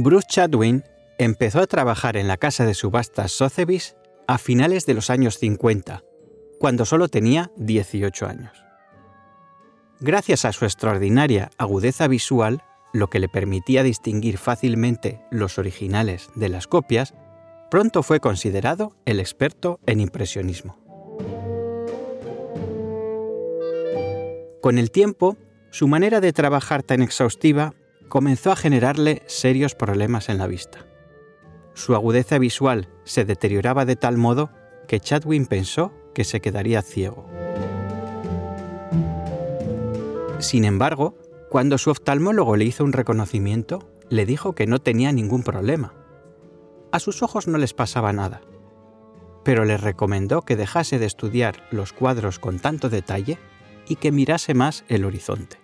Bruce Chadwin empezó a trabajar en la casa de subastas Sotheby's a finales de los años 50, cuando solo tenía 18 años. Gracias a su extraordinaria agudeza visual, lo que le permitía distinguir fácilmente los originales de las copias, pronto fue considerado el experto en impresionismo. Con el tiempo, su manera de trabajar tan exhaustiva comenzó a generarle serios problemas en la vista. Su agudeza visual se deterioraba de tal modo que Chadwin pensó que se quedaría ciego. Sin embargo, cuando su oftalmólogo le hizo un reconocimiento, le dijo que no tenía ningún problema. A sus ojos no les pasaba nada, pero le recomendó que dejase de estudiar los cuadros con tanto detalle y que mirase más el horizonte.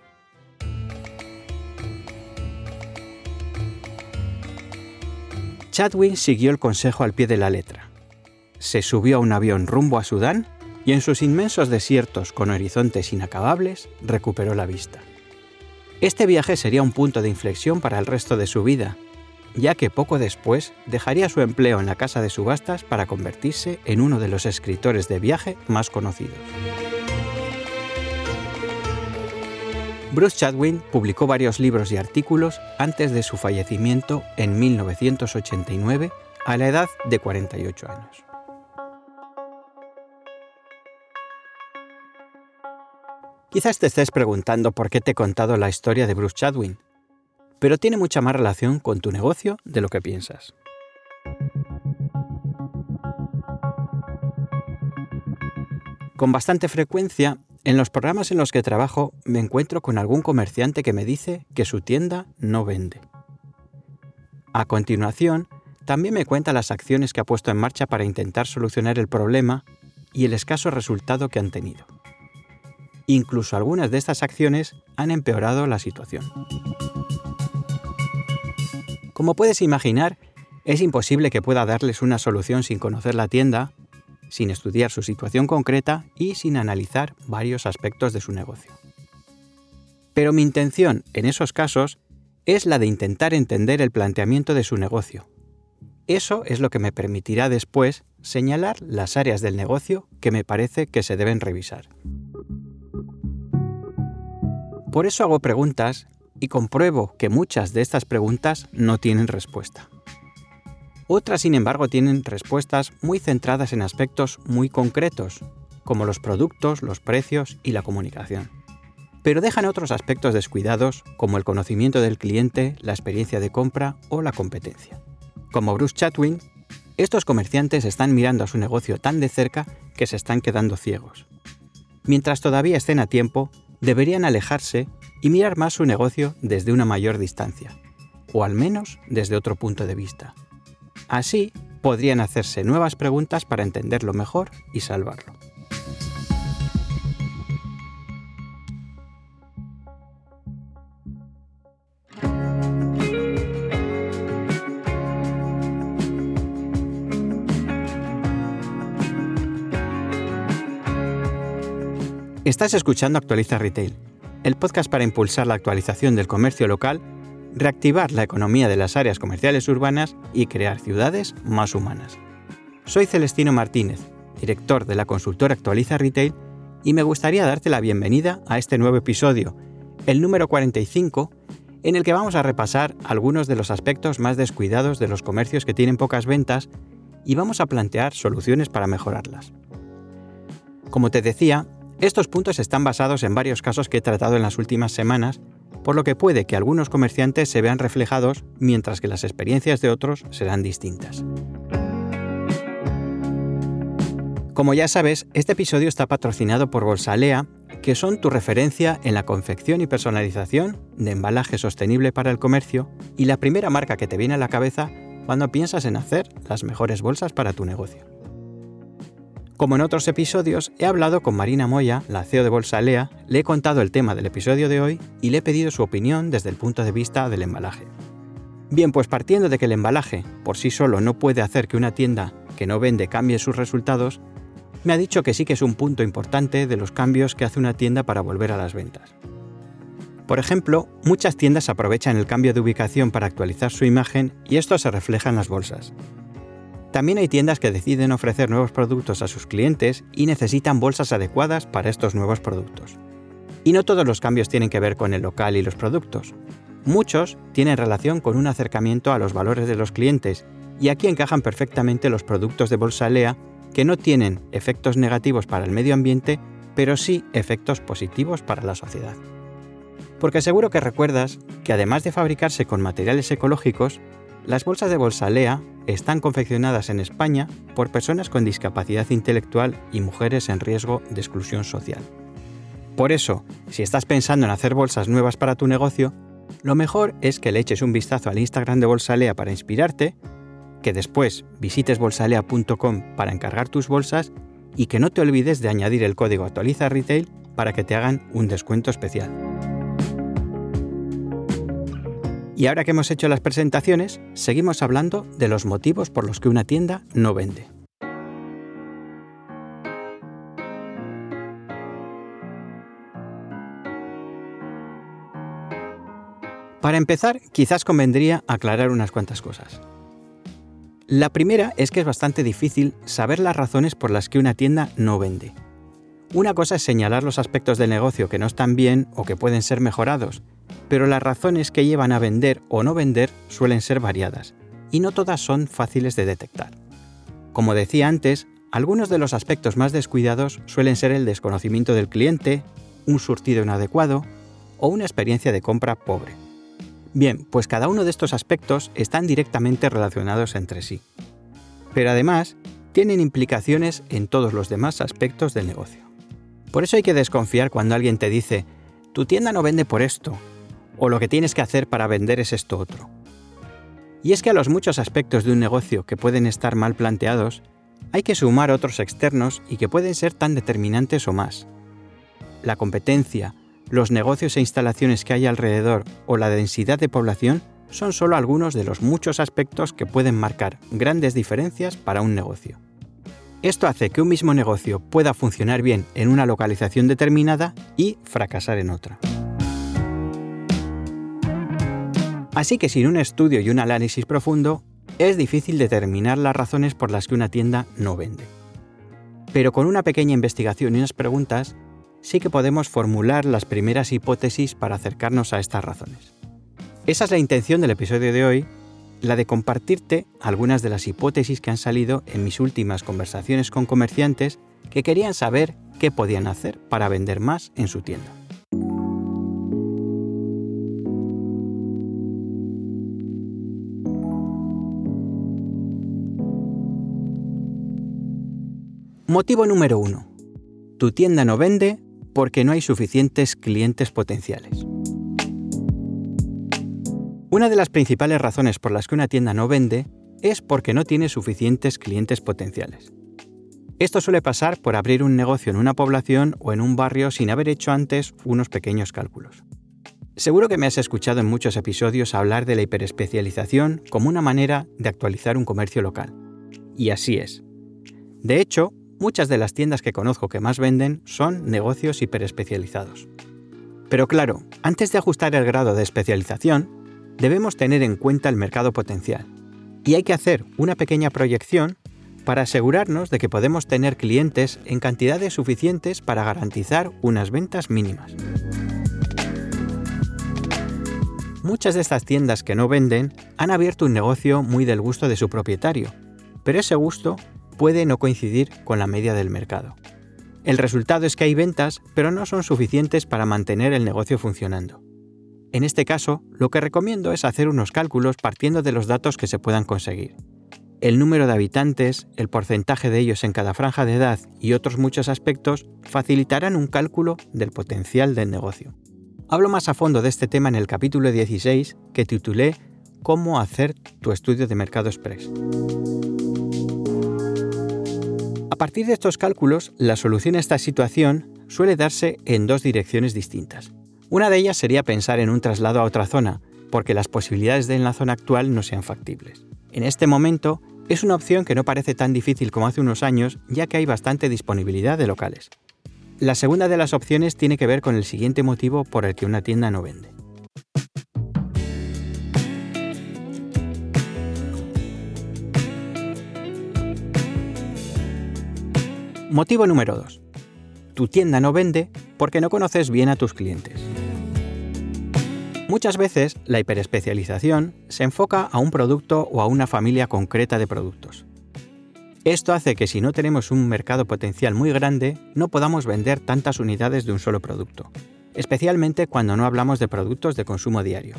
Chadwin siguió el consejo al pie de la letra. Se subió a un avión rumbo a Sudán y en sus inmensos desiertos con horizontes inacabables recuperó la vista. Este viaje sería un punto de inflexión para el resto de su vida, ya que poco después dejaría su empleo en la casa de subastas para convertirse en uno de los escritores de viaje más conocidos. Bruce Chadwin publicó varios libros y artículos antes de su fallecimiento en 1989 a la edad de 48 años. Quizás te estés preguntando por qué te he contado la historia de Bruce Chadwin, pero tiene mucha más relación con tu negocio de lo que piensas. Con bastante frecuencia en los programas en los que trabajo me encuentro con algún comerciante que me dice que su tienda no vende. A continuación, también me cuenta las acciones que ha puesto en marcha para intentar solucionar el problema y el escaso resultado que han tenido. Incluso algunas de estas acciones han empeorado la situación. Como puedes imaginar, es imposible que pueda darles una solución sin conocer la tienda sin estudiar su situación concreta y sin analizar varios aspectos de su negocio. Pero mi intención en esos casos es la de intentar entender el planteamiento de su negocio. Eso es lo que me permitirá después señalar las áreas del negocio que me parece que se deben revisar. Por eso hago preguntas y compruebo que muchas de estas preguntas no tienen respuesta. Otras, sin embargo, tienen respuestas muy centradas en aspectos muy concretos, como los productos, los precios y la comunicación. Pero dejan otros aspectos descuidados, como el conocimiento del cliente, la experiencia de compra o la competencia. Como Bruce Chatwin, estos comerciantes están mirando a su negocio tan de cerca que se están quedando ciegos. Mientras todavía estén a tiempo, deberían alejarse y mirar más su negocio desde una mayor distancia, o al menos desde otro punto de vista, Así, podrían hacerse nuevas preguntas para entenderlo mejor y salvarlo. Estás escuchando Actualiza Retail, el podcast para impulsar la actualización del comercio local reactivar la economía de las áreas comerciales urbanas y crear ciudades más humanas. Soy Celestino Martínez, director de la consultora Actualiza Retail, y me gustaría darte la bienvenida a este nuevo episodio, el número 45, en el que vamos a repasar algunos de los aspectos más descuidados de los comercios que tienen pocas ventas y vamos a plantear soluciones para mejorarlas. Como te decía, estos puntos están basados en varios casos que he tratado en las últimas semanas por lo que puede que algunos comerciantes se vean reflejados mientras que las experiencias de otros serán distintas. Como ya sabes, este episodio está patrocinado por Bolsalea, que son tu referencia en la confección y personalización de embalaje sostenible para el comercio y la primera marca que te viene a la cabeza cuando piensas en hacer las mejores bolsas para tu negocio. Como en otros episodios, he hablado con Marina Moya, la CEO de Bolsalea, le he contado el tema del episodio de hoy y le he pedido su opinión desde el punto de vista del embalaje. Bien, pues partiendo de que el embalaje por sí solo no puede hacer que una tienda que no vende cambie sus resultados, me ha dicho que sí que es un punto importante de los cambios que hace una tienda para volver a las ventas. Por ejemplo, muchas tiendas aprovechan el cambio de ubicación para actualizar su imagen y esto se refleja en las bolsas. También hay tiendas que deciden ofrecer nuevos productos a sus clientes y necesitan bolsas adecuadas para estos nuevos productos. Y no todos los cambios tienen que ver con el local y los productos. Muchos tienen relación con un acercamiento a los valores de los clientes y aquí encajan perfectamente los productos de Bolsa Lea que no tienen efectos negativos para el medio ambiente, pero sí efectos positivos para la sociedad. Porque seguro que recuerdas que además de fabricarse con materiales ecológicos, las bolsas de Bolsalea están confeccionadas en España por personas con discapacidad intelectual y mujeres en riesgo de exclusión social. Por eso, si estás pensando en hacer bolsas nuevas para tu negocio, lo mejor es que le eches un vistazo al Instagram de Bolsalea para inspirarte que después visites bolsalea.com para encargar tus bolsas y que no te olvides de añadir el código actualiza retail para que te hagan un descuento especial. Y ahora que hemos hecho las presentaciones, seguimos hablando de los motivos por los que una tienda no vende. Para empezar, quizás convendría aclarar unas cuantas cosas. La primera es que es bastante difícil saber las razones por las que una tienda no vende. Una cosa es señalar los aspectos del negocio que no están bien o que pueden ser mejorados, pero las razones que llevan a vender o no vender suelen ser variadas, y no todas son fáciles de detectar. Como decía antes, algunos de los aspectos más descuidados suelen ser el desconocimiento del cliente, un surtido inadecuado o una experiencia de compra pobre. Bien, pues cada uno de estos aspectos están directamente relacionados entre sí. Pero además, tienen implicaciones en todos los demás aspectos del negocio. Por eso hay que desconfiar cuando alguien te dice, tu tienda no vende por esto, o lo que tienes que hacer para vender es esto otro. Y es que a los muchos aspectos de un negocio que pueden estar mal planteados, hay que sumar otros externos y que pueden ser tan determinantes o más. La competencia, los negocios e instalaciones que hay alrededor o la densidad de población son solo algunos de los muchos aspectos que pueden marcar grandes diferencias para un negocio. Esto hace que un mismo negocio pueda funcionar bien en una localización determinada y fracasar en otra. Así que sin un estudio y un análisis profundo, es difícil determinar las razones por las que una tienda no vende. Pero con una pequeña investigación y unas preguntas, sí que podemos formular las primeras hipótesis para acercarnos a estas razones. Esa es la intención del episodio de hoy, la de compartirte algunas de las hipótesis que han salido en mis últimas conversaciones con comerciantes que querían saber qué podían hacer para vender más en su tienda. Motivo número 1. Tu tienda no vende porque no hay suficientes clientes potenciales. Una de las principales razones por las que una tienda no vende es porque no tiene suficientes clientes potenciales. Esto suele pasar por abrir un negocio en una población o en un barrio sin haber hecho antes unos pequeños cálculos. Seguro que me has escuchado en muchos episodios hablar de la hiperespecialización como una manera de actualizar un comercio local. Y así es. De hecho, Muchas de las tiendas que conozco que más venden son negocios hiperespecializados. Pero claro, antes de ajustar el grado de especialización, debemos tener en cuenta el mercado potencial. Y hay que hacer una pequeña proyección para asegurarnos de que podemos tener clientes en cantidades suficientes para garantizar unas ventas mínimas. Muchas de estas tiendas que no venden han abierto un negocio muy del gusto de su propietario, pero ese gusto puede no coincidir con la media del mercado. El resultado es que hay ventas, pero no son suficientes para mantener el negocio funcionando. En este caso, lo que recomiendo es hacer unos cálculos partiendo de los datos que se puedan conseguir. El número de habitantes, el porcentaje de ellos en cada franja de edad y otros muchos aspectos facilitarán un cálculo del potencial del negocio. Hablo más a fondo de este tema en el capítulo 16 que titulé Cómo hacer tu estudio de mercado express. A partir de estos cálculos, la solución a esta situación suele darse en dos direcciones distintas. Una de ellas sería pensar en un traslado a otra zona, porque las posibilidades de en la zona actual no sean factibles. En este momento, es una opción que no parece tan difícil como hace unos años, ya que hay bastante disponibilidad de locales. La segunda de las opciones tiene que ver con el siguiente motivo por el que una tienda no vende. Motivo número 2. Tu tienda no vende porque no conoces bien a tus clientes. Muchas veces la hiperespecialización se enfoca a un producto o a una familia concreta de productos. Esto hace que si no tenemos un mercado potencial muy grande, no podamos vender tantas unidades de un solo producto, especialmente cuando no hablamos de productos de consumo diario.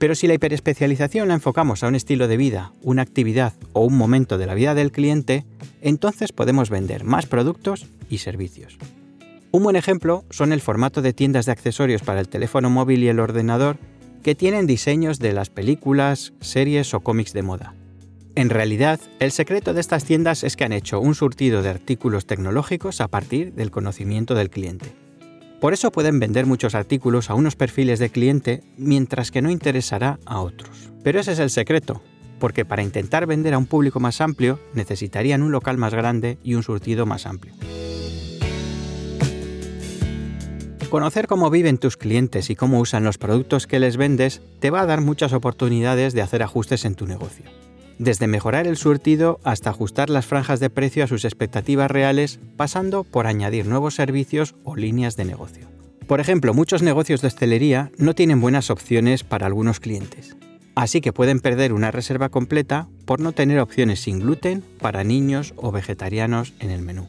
Pero si la hiperespecialización la enfocamos a un estilo de vida, una actividad o un momento de la vida del cliente, entonces podemos vender más productos y servicios. Un buen ejemplo son el formato de tiendas de accesorios para el teléfono móvil y el ordenador que tienen diseños de las películas, series o cómics de moda. En realidad, el secreto de estas tiendas es que han hecho un surtido de artículos tecnológicos a partir del conocimiento del cliente. Por eso pueden vender muchos artículos a unos perfiles de cliente mientras que no interesará a otros. Pero ese es el secreto, porque para intentar vender a un público más amplio necesitarían un local más grande y un surtido más amplio. Conocer cómo viven tus clientes y cómo usan los productos que les vendes te va a dar muchas oportunidades de hacer ajustes en tu negocio desde mejorar el surtido hasta ajustar las franjas de precio a sus expectativas reales, pasando por añadir nuevos servicios o líneas de negocio. Por ejemplo, muchos negocios de hostelería no tienen buenas opciones para algunos clientes, así que pueden perder una reserva completa por no tener opciones sin gluten para niños o vegetarianos en el menú.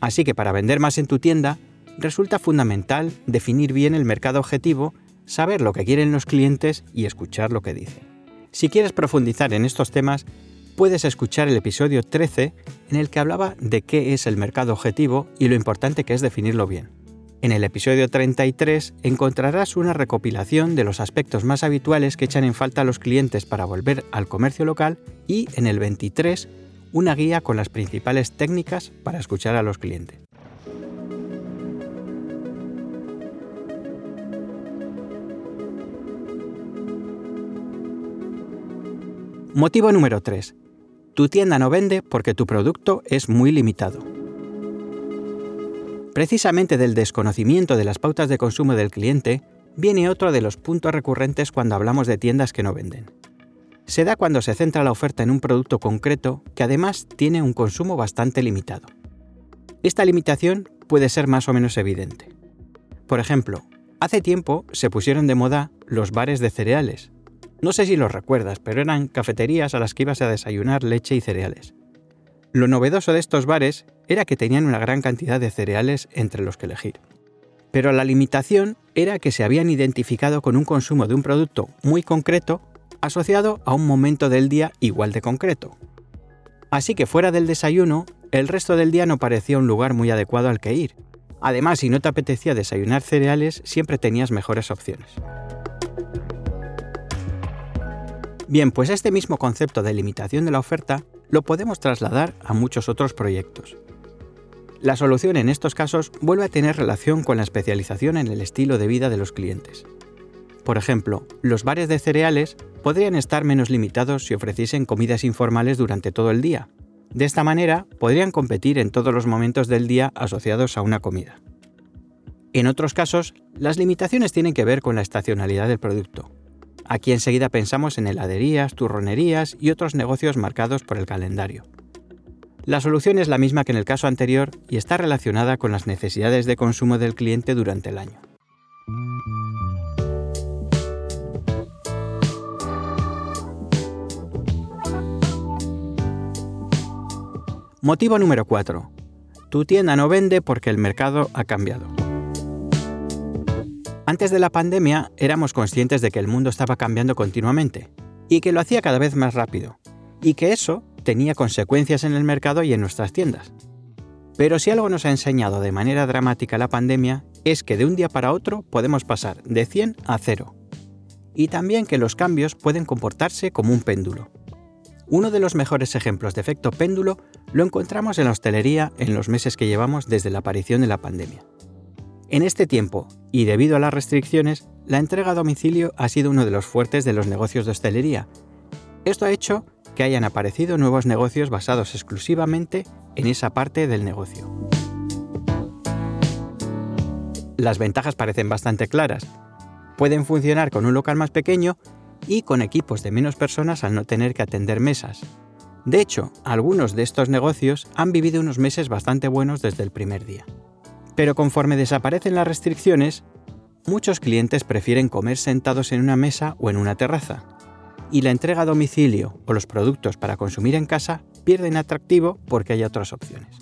Así que para vender más en tu tienda, resulta fundamental definir bien el mercado objetivo, saber lo que quieren los clientes y escuchar lo que dicen. Si quieres profundizar en estos temas, puedes escuchar el episodio 13 en el que hablaba de qué es el mercado objetivo y lo importante que es definirlo bien. En el episodio 33 encontrarás una recopilación de los aspectos más habituales que echan en falta a los clientes para volver al comercio local y en el 23 una guía con las principales técnicas para escuchar a los clientes. Motivo número 3. Tu tienda no vende porque tu producto es muy limitado. Precisamente del desconocimiento de las pautas de consumo del cliente viene otro de los puntos recurrentes cuando hablamos de tiendas que no venden. Se da cuando se centra la oferta en un producto concreto que además tiene un consumo bastante limitado. Esta limitación puede ser más o menos evidente. Por ejemplo, hace tiempo se pusieron de moda los bares de cereales, no sé si los recuerdas, pero eran cafeterías a las que ibas a desayunar leche y cereales. Lo novedoso de estos bares era que tenían una gran cantidad de cereales entre los que elegir. Pero la limitación era que se habían identificado con un consumo de un producto muy concreto asociado a un momento del día igual de concreto. Así que fuera del desayuno, el resto del día no parecía un lugar muy adecuado al que ir. Además, si no te apetecía desayunar cereales, siempre tenías mejores opciones. Bien, pues este mismo concepto de limitación de la oferta lo podemos trasladar a muchos otros proyectos. La solución en estos casos vuelve a tener relación con la especialización en el estilo de vida de los clientes. Por ejemplo, los bares de cereales podrían estar menos limitados si ofreciesen comidas informales durante todo el día. De esta manera, podrían competir en todos los momentos del día asociados a una comida. En otros casos, las limitaciones tienen que ver con la estacionalidad del producto, Aquí enseguida pensamos en heladerías, turronerías y otros negocios marcados por el calendario. La solución es la misma que en el caso anterior y está relacionada con las necesidades de consumo del cliente durante el año. Motivo número 4. Tu tienda no vende porque el mercado ha cambiado. Antes de la pandemia éramos conscientes de que el mundo estaba cambiando continuamente y que lo hacía cada vez más rápido, y que eso tenía consecuencias en el mercado y en nuestras tiendas. Pero si algo nos ha enseñado de manera dramática la pandemia es que de un día para otro podemos pasar de 100 a 0. Y también que los cambios pueden comportarse como un péndulo. Uno de los mejores ejemplos de efecto péndulo lo encontramos en la hostelería en los meses que llevamos desde la aparición de la pandemia. En este tiempo, y debido a las restricciones, la entrega a domicilio ha sido uno de los fuertes de los negocios de hostelería. Esto ha hecho que hayan aparecido nuevos negocios basados exclusivamente en esa parte del negocio. Las ventajas parecen bastante claras. Pueden funcionar con un local más pequeño y con equipos de menos personas al no tener que atender mesas. De hecho, algunos de estos negocios han vivido unos meses bastante buenos desde el primer día. Pero conforme desaparecen las restricciones, muchos clientes prefieren comer sentados en una mesa o en una terraza, y la entrega a domicilio o los productos para consumir en casa pierden atractivo porque hay otras opciones.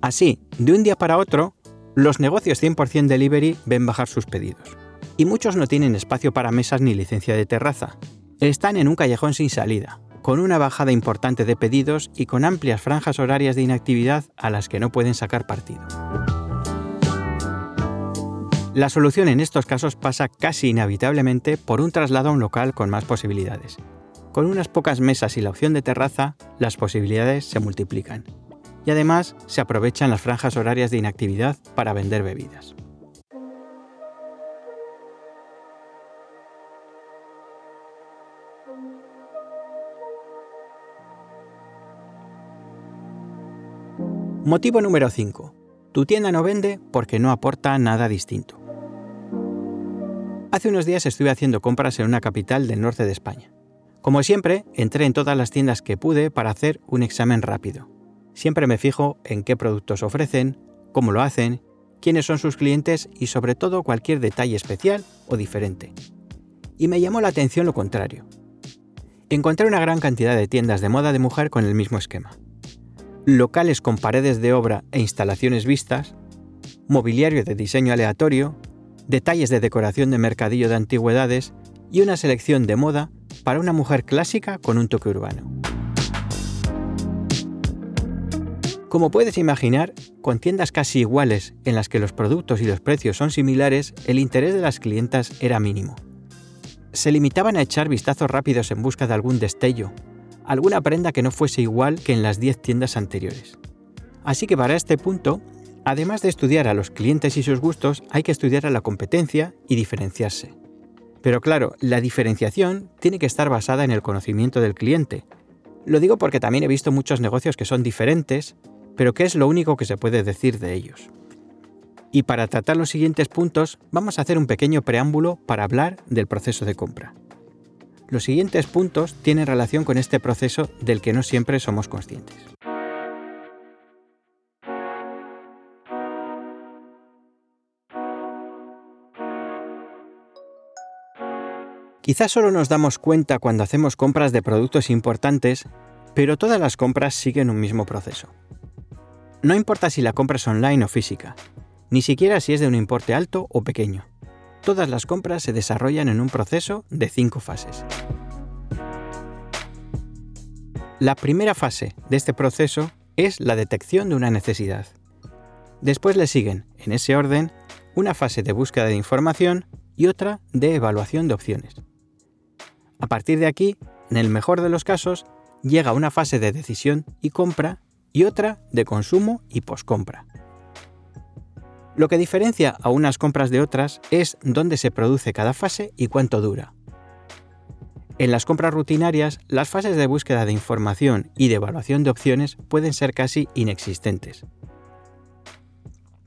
Así, de un día para otro, los negocios 100% delivery ven bajar sus pedidos. Y muchos no tienen espacio para mesas ni licencia de terraza. Están en un callejón sin salida, con una bajada importante de pedidos y con amplias franjas horarias de inactividad a las que no pueden sacar partido. La solución en estos casos pasa casi inevitablemente por un traslado a un local con más posibilidades. Con unas pocas mesas y la opción de terraza, las posibilidades se multiplican. Y además se aprovechan las franjas horarias de inactividad para vender bebidas. Motivo número 5. Tu tienda no vende porque no aporta nada distinto. Hace unos días estuve haciendo compras en una capital del norte de España. Como siempre, entré en todas las tiendas que pude para hacer un examen rápido. Siempre me fijo en qué productos ofrecen, cómo lo hacen, quiénes son sus clientes y sobre todo cualquier detalle especial o diferente. Y me llamó la atención lo contrario. Encontré una gran cantidad de tiendas de moda de mujer con el mismo esquema. Locales con paredes de obra e instalaciones vistas, mobiliario de diseño aleatorio, detalles de decoración de mercadillo de antigüedades y una selección de moda para una mujer clásica con un toque urbano. Como puedes imaginar, con tiendas casi iguales en las que los productos y los precios son similares, el interés de las clientas era mínimo. Se limitaban a echar vistazos rápidos en busca de algún destello, alguna prenda que no fuese igual que en las 10 tiendas anteriores. Así que para este punto Además de estudiar a los clientes y sus gustos, hay que estudiar a la competencia y diferenciarse. Pero claro, la diferenciación tiene que estar basada en el conocimiento del cliente. Lo digo porque también he visto muchos negocios que son diferentes, pero que es lo único que se puede decir de ellos. Y para tratar los siguientes puntos, vamos a hacer un pequeño preámbulo para hablar del proceso de compra. Los siguientes puntos tienen relación con este proceso del que no siempre somos conscientes. Quizás solo nos damos cuenta cuando hacemos compras de productos importantes, pero todas las compras siguen un mismo proceso. No importa si la compra es online o física, ni siquiera si es de un importe alto o pequeño. Todas las compras se desarrollan en un proceso de cinco fases. La primera fase de este proceso es la detección de una necesidad. Después le siguen, en ese orden, una fase de búsqueda de información y otra de evaluación de opciones. A partir de aquí, en el mejor de los casos, llega una fase de decisión y compra y otra de consumo y poscompra. Lo que diferencia a unas compras de otras es dónde se produce cada fase y cuánto dura. En las compras rutinarias, las fases de búsqueda de información y de evaluación de opciones pueden ser casi inexistentes.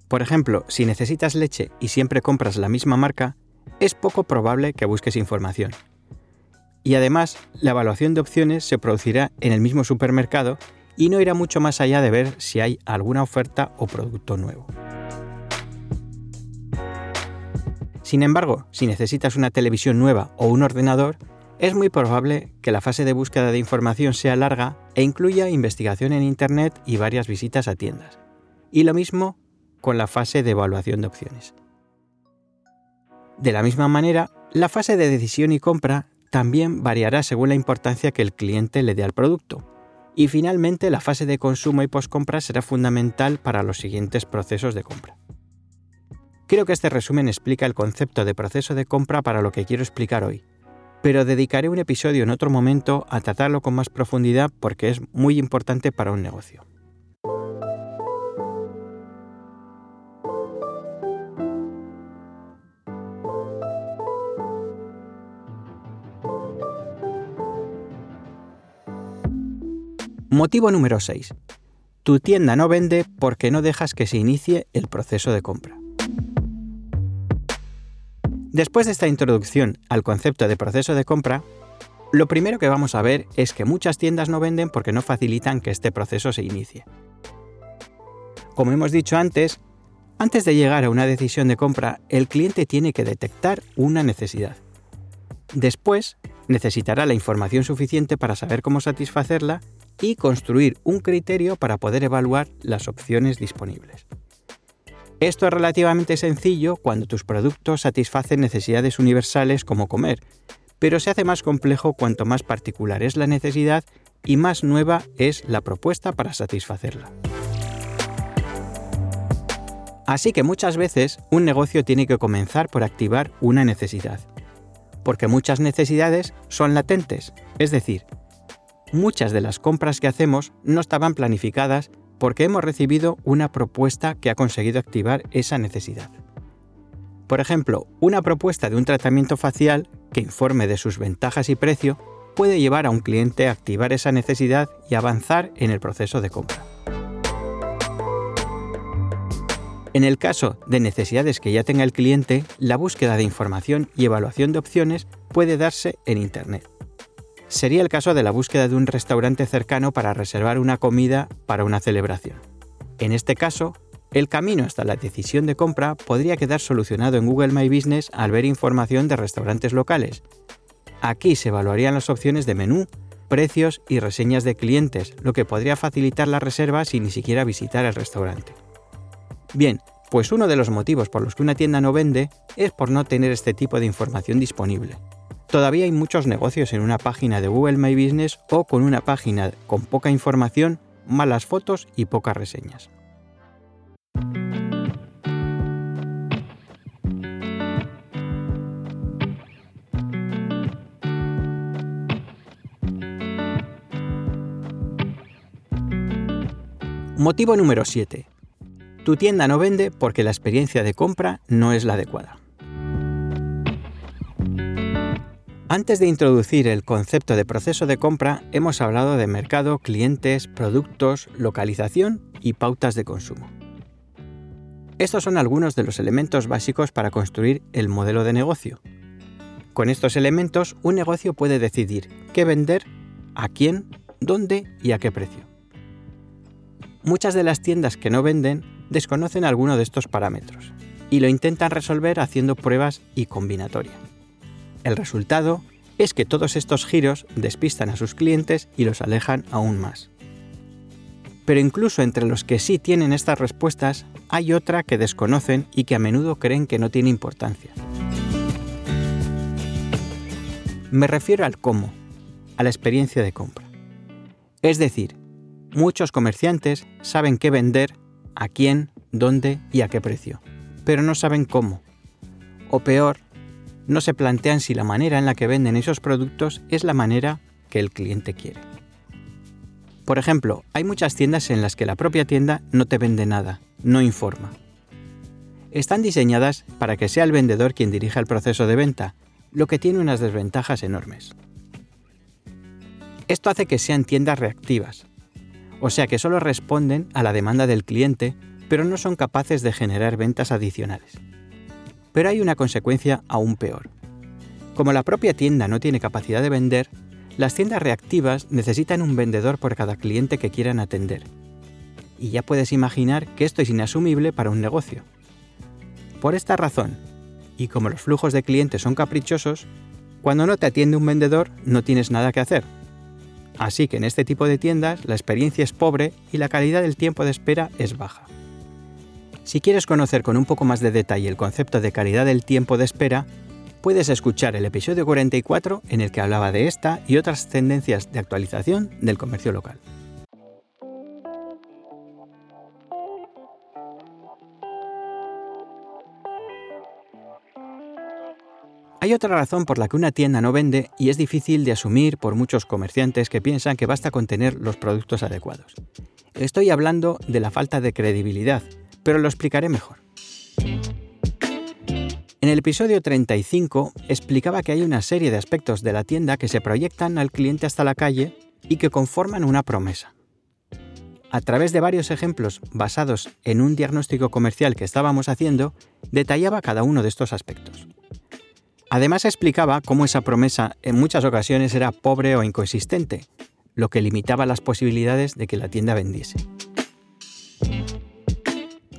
Por ejemplo, si necesitas leche y siempre compras la misma marca, es poco probable que busques información. Y además, la evaluación de opciones se producirá en el mismo supermercado y no irá mucho más allá de ver si hay alguna oferta o producto nuevo. Sin embargo, si necesitas una televisión nueva o un ordenador, es muy probable que la fase de búsqueda de información sea larga e incluya investigación en Internet y varias visitas a tiendas. Y lo mismo con la fase de evaluación de opciones. De la misma manera, la fase de decisión y compra también variará según la importancia que el cliente le dé al producto. Y finalmente, la fase de consumo y postcompra será fundamental para los siguientes procesos de compra. Creo que este resumen explica el concepto de proceso de compra para lo que quiero explicar hoy, pero dedicaré un episodio en otro momento a tratarlo con más profundidad porque es muy importante para un negocio. Motivo número 6. Tu tienda no vende porque no dejas que se inicie el proceso de compra. Después de esta introducción al concepto de proceso de compra, lo primero que vamos a ver es que muchas tiendas no venden porque no facilitan que este proceso se inicie. Como hemos dicho antes, antes de llegar a una decisión de compra, el cliente tiene que detectar una necesidad. Después, necesitará la información suficiente para saber cómo satisfacerla y construir un criterio para poder evaluar las opciones disponibles. Esto es relativamente sencillo cuando tus productos satisfacen necesidades universales como comer, pero se hace más complejo cuanto más particular es la necesidad y más nueva es la propuesta para satisfacerla. Así que muchas veces un negocio tiene que comenzar por activar una necesidad, porque muchas necesidades son latentes, es decir, muchas de las compras que hacemos no estaban planificadas porque hemos recibido una propuesta que ha conseguido activar esa necesidad. Por ejemplo, una propuesta de un tratamiento facial que informe de sus ventajas y precio puede llevar a un cliente a activar esa necesidad y avanzar en el proceso de compra. En el caso de necesidades que ya tenga el cliente, la búsqueda de información y evaluación de opciones puede darse en Internet sería el caso de la búsqueda de un restaurante cercano para reservar una comida para una celebración. En este caso, el camino hasta la decisión de compra podría quedar solucionado en Google My Business al ver información de restaurantes locales. Aquí se evaluarían las opciones de menú, precios y reseñas de clientes, lo que podría facilitar la reserva sin ni siquiera visitar el restaurante. Bien, pues uno de los motivos por los que una tienda no vende es por no tener este tipo de información disponible. Todavía hay muchos negocios en una página de Google My Business o con una página con poca información, malas fotos y pocas reseñas. Motivo número 7. Tu tienda no vende porque la experiencia de compra no es la adecuada. Antes de introducir el concepto de proceso de compra, hemos hablado de mercado, clientes, productos, localización y pautas de consumo. Estos son algunos de los elementos básicos para construir el modelo de negocio. Con estos elementos, un negocio puede decidir qué vender, a quién, dónde y a qué precio. Muchas de las tiendas que no venden desconocen alguno de estos parámetros y lo intentan resolver haciendo pruebas y combinatorias. El resultado es que todos estos giros despistan a sus clientes y los alejan aún más. Pero incluso entre los que sí tienen estas respuestas, hay otra que desconocen y que a menudo creen que no tiene importancia. Me refiero al cómo, a la experiencia de compra. Es decir, muchos comerciantes saben qué vender, a quién, dónde y a qué precio, pero no saben cómo. O peor, no se plantean si la manera en la que venden esos productos es la manera que el cliente quiere. Por ejemplo, hay muchas tiendas en las que la propia tienda no te vende nada, no informa. Están diseñadas para que sea el vendedor quien dirija el proceso de venta, lo que tiene unas desventajas enormes. Esto hace que sean tiendas reactivas, o sea que solo responden a la demanda del cliente, pero no son capaces de generar ventas adicionales. Pero hay una consecuencia aún peor. Como la propia tienda no tiene capacidad de vender, las tiendas reactivas necesitan un vendedor por cada cliente que quieran atender. Y ya puedes imaginar que esto es inasumible para un negocio. Por esta razón, y como los flujos de clientes son caprichosos, cuando no te atiende un vendedor no tienes nada que hacer. Así que en este tipo de tiendas la experiencia es pobre y la calidad del tiempo de espera es baja. Si quieres conocer con un poco más de detalle el concepto de calidad del tiempo de espera, puedes escuchar el episodio 44 en el que hablaba de esta y otras tendencias de actualización del comercio local. Hay otra razón por la que una tienda no vende y es difícil de asumir por muchos comerciantes que piensan que basta con tener los productos adecuados. Estoy hablando de la falta de credibilidad, pero lo explicaré mejor. En el episodio 35 explicaba que hay una serie de aspectos de la tienda que se proyectan al cliente hasta la calle y que conforman una promesa. A través de varios ejemplos basados en un diagnóstico comercial que estábamos haciendo, detallaba cada uno de estos aspectos. Además explicaba cómo esa promesa en muchas ocasiones era pobre o inconsistente, lo que limitaba las posibilidades de que la tienda vendiese.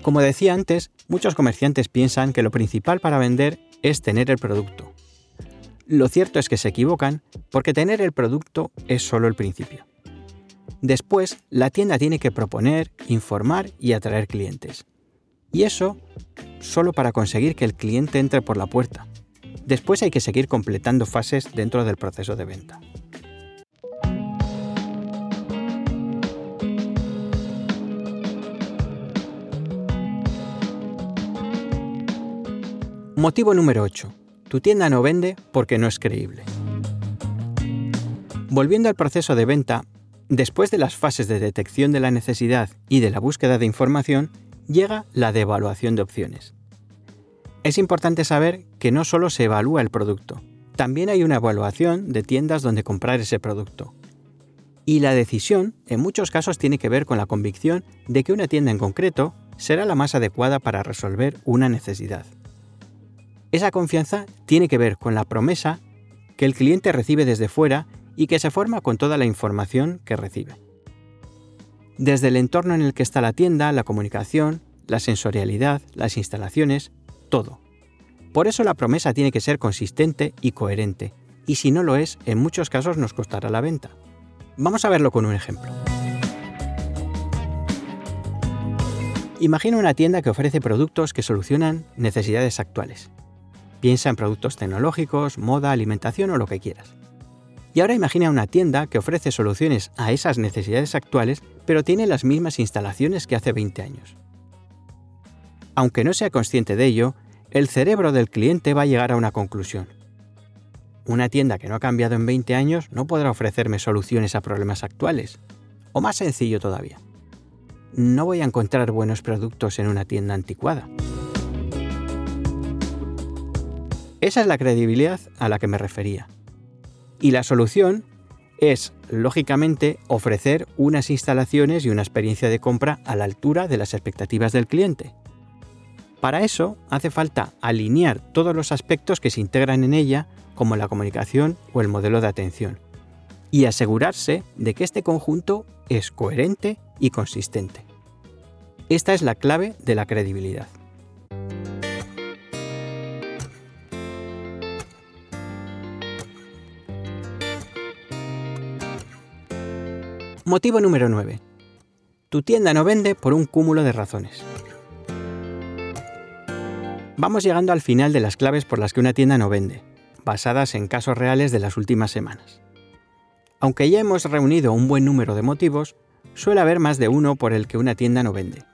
Como decía antes, muchos comerciantes piensan que lo principal para vender es tener el producto. Lo cierto es que se equivocan porque tener el producto es solo el principio. Después, la tienda tiene que proponer, informar y atraer clientes. Y eso solo para conseguir que el cliente entre por la puerta. Después hay que seguir completando fases dentro del proceso de venta. Motivo número 8. Tu tienda no vende porque no es creíble. Volviendo al proceso de venta, después de las fases de detección de la necesidad y de la búsqueda de información, llega la de evaluación de opciones. Es importante saber que no solo se evalúa el producto, también hay una evaluación de tiendas donde comprar ese producto. Y la decisión, en muchos casos, tiene que ver con la convicción de que una tienda en concreto será la más adecuada para resolver una necesidad. Esa confianza tiene que ver con la promesa que el cliente recibe desde fuera y que se forma con toda la información que recibe. Desde el entorno en el que está la tienda, la comunicación, la sensorialidad, las instalaciones, todo. Por eso la promesa tiene que ser consistente y coherente, y si no lo es, en muchos casos nos costará la venta. Vamos a verlo con un ejemplo. Imagina una tienda que ofrece productos que solucionan necesidades actuales. Piensa en productos tecnológicos, moda, alimentación o lo que quieras. Y ahora imagina una tienda que ofrece soluciones a esas necesidades actuales, pero tiene las mismas instalaciones que hace 20 años. Aunque no sea consciente de ello, el cerebro del cliente va a llegar a una conclusión. Una tienda que no ha cambiado en 20 años no podrá ofrecerme soluciones a problemas actuales. O más sencillo todavía, no voy a encontrar buenos productos en una tienda anticuada. Esa es la credibilidad a la que me refería. Y la solución es, lógicamente, ofrecer unas instalaciones y una experiencia de compra a la altura de las expectativas del cliente. Para eso hace falta alinear todos los aspectos que se integran en ella, como la comunicación o el modelo de atención, y asegurarse de que este conjunto es coherente y consistente. Esta es la clave de la credibilidad. Motivo número 9. Tu tienda no vende por un cúmulo de razones. Vamos llegando al final de las claves por las que una tienda no vende, basadas en casos reales de las últimas semanas. Aunque ya hemos reunido un buen número de motivos, suele haber más de uno por el que una tienda no vende.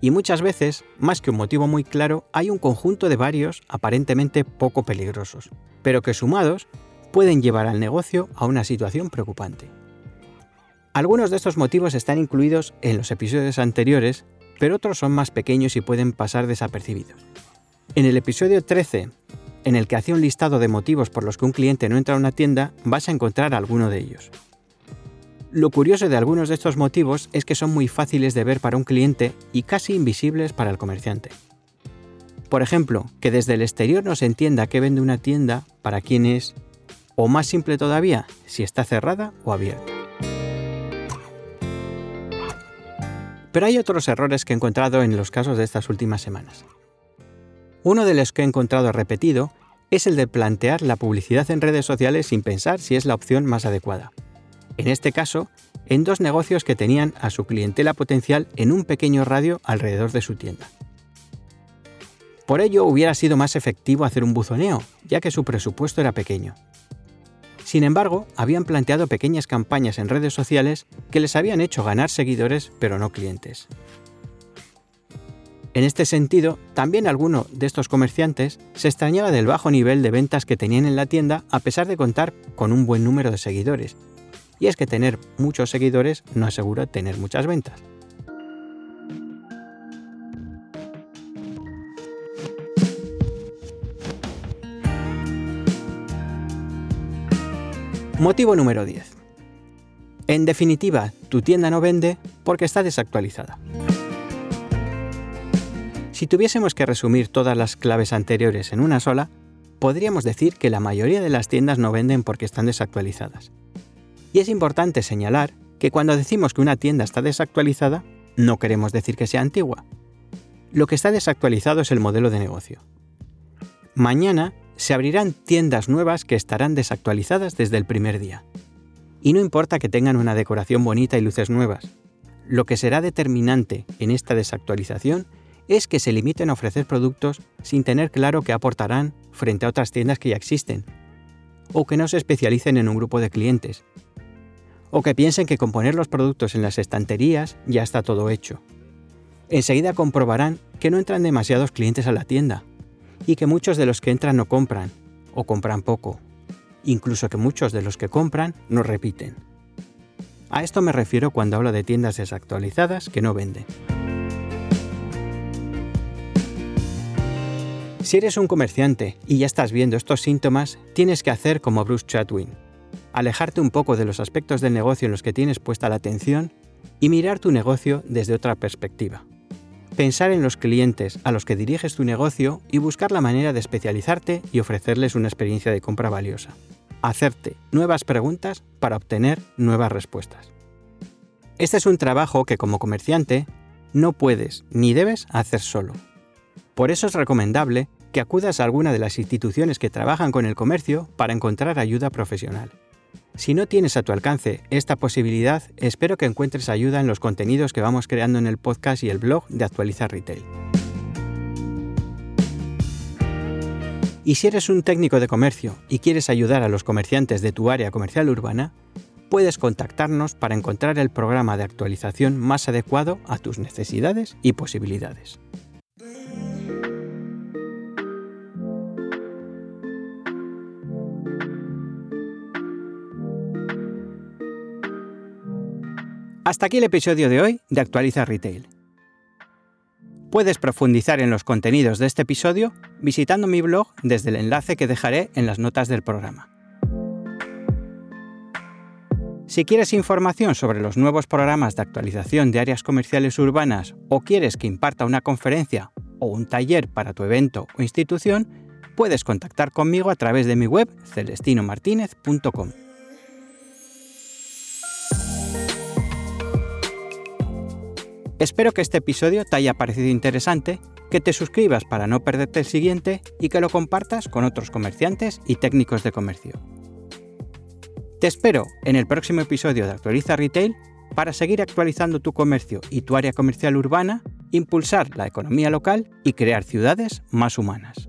Y muchas veces, más que un motivo muy claro, hay un conjunto de varios aparentemente poco peligrosos, pero que sumados pueden llevar al negocio a una situación preocupante. Algunos de estos motivos están incluidos en los episodios anteriores, pero otros son más pequeños y pueden pasar desapercibidos. En el episodio 13, en el que hacía un listado de motivos por los que un cliente no entra a una tienda, vas a encontrar alguno de ellos. Lo curioso de algunos de estos motivos es que son muy fáciles de ver para un cliente y casi invisibles para el comerciante. Por ejemplo, que desde el exterior no se entienda qué vende una tienda, para quién es, o más simple todavía, si está cerrada o abierta. Pero hay otros errores que he encontrado en los casos de estas últimas semanas. Uno de los que he encontrado repetido es el de plantear la publicidad en redes sociales sin pensar si es la opción más adecuada. En este caso, en dos negocios que tenían a su clientela potencial en un pequeño radio alrededor de su tienda. Por ello hubiera sido más efectivo hacer un buzoneo, ya que su presupuesto era pequeño. Sin embargo, habían planteado pequeñas campañas en redes sociales que les habían hecho ganar seguidores pero no clientes. En este sentido, también alguno de estos comerciantes se extrañaba del bajo nivel de ventas que tenían en la tienda a pesar de contar con un buen número de seguidores. Y es que tener muchos seguidores no asegura tener muchas ventas. Motivo número 10. En definitiva, tu tienda no vende porque está desactualizada. Si tuviésemos que resumir todas las claves anteriores en una sola, podríamos decir que la mayoría de las tiendas no venden porque están desactualizadas. Y es importante señalar que cuando decimos que una tienda está desactualizada, no queremos decir que sea antigua. Lo que está desactualizado es el modelo de negocio. Mañana se abrirán tiendas nuevas que estarán desactualizadas desde el primer día. Y no importa que tengan una decoración bonita y luces nuevas. Lo que será determinante en esta desactualización es que se limiten a ofrecer productos sin tener claro qué aportarán frente a otras tiendas que ya existen, o que no se especialicen en un grupo de clientes, o que piensen que con poner los productos en las estanterías ya está todo hecho. Enseguida comprobarán que no entran demasiados clientes a la tienda, y que muchos de los que entran no compran, o compran poco, incluso que muchos de los que compran no repiten. A esto me refiero cuando hablo de tiendas desactualizadas que no venden. Si eres un comerciante y ya estás viendo estos síntomas, tienes que hacer como Bruce Chatwin. Alejarte un poco de los aspectos del negocio en los que tienes puesta la atención y mirar tu negocio desde otra perspectiva. Pensar en los clientes a los que diriges tu negocio y buscar la manera de especializarte y ofrecerles una experiencia de compra valiosa. Hacerte nuevas preguntas para obtener nuevas respuestas. Este es un trabajo que como comerciante no puedes ni debes hacer solo por eso es recomendable que acudas a alguna de las instituciones que trabajan con el comercio para encontrar ayuda profesional. Si no tienes a tu alcance esta posibilidad, espero que encuentres ayuda en los contenidos que vamos creando en el podcast y el blog de Actualiza Retail. Y si eres un técnico de comercio y quieres ayudar a los comerciantes de tu área comercial urbana, puedes contactarnos para encontrar el programa de actualización más adecuado a tus necesidades y posibilidades. Hasta aquí el episodio de hoy de Actualiza Retail. Puedes profundizar en los contenidos de este episodio visitando mi blog desde el enlace que dejaré en las notas del programa. Si quieres información sobre los nuevos programas de actualización de áreas comerciales urbanas o quieres que imparta una conferencia o un taller para tu evento o institución, puedes contactar conmigo a través de mi web celestinomartinez.com. Espero que este episodio te haya parecido interesante, que te suscribas para no perderte el siguiente y que lo compartas con otros comerciantes y técnicos de comercio. Te espero en el próximo episodio de Actualiza Retail para seguir actualizando tu comercio y tu área comercial urbana, impulsar la economía local y crear ciudades más humanas.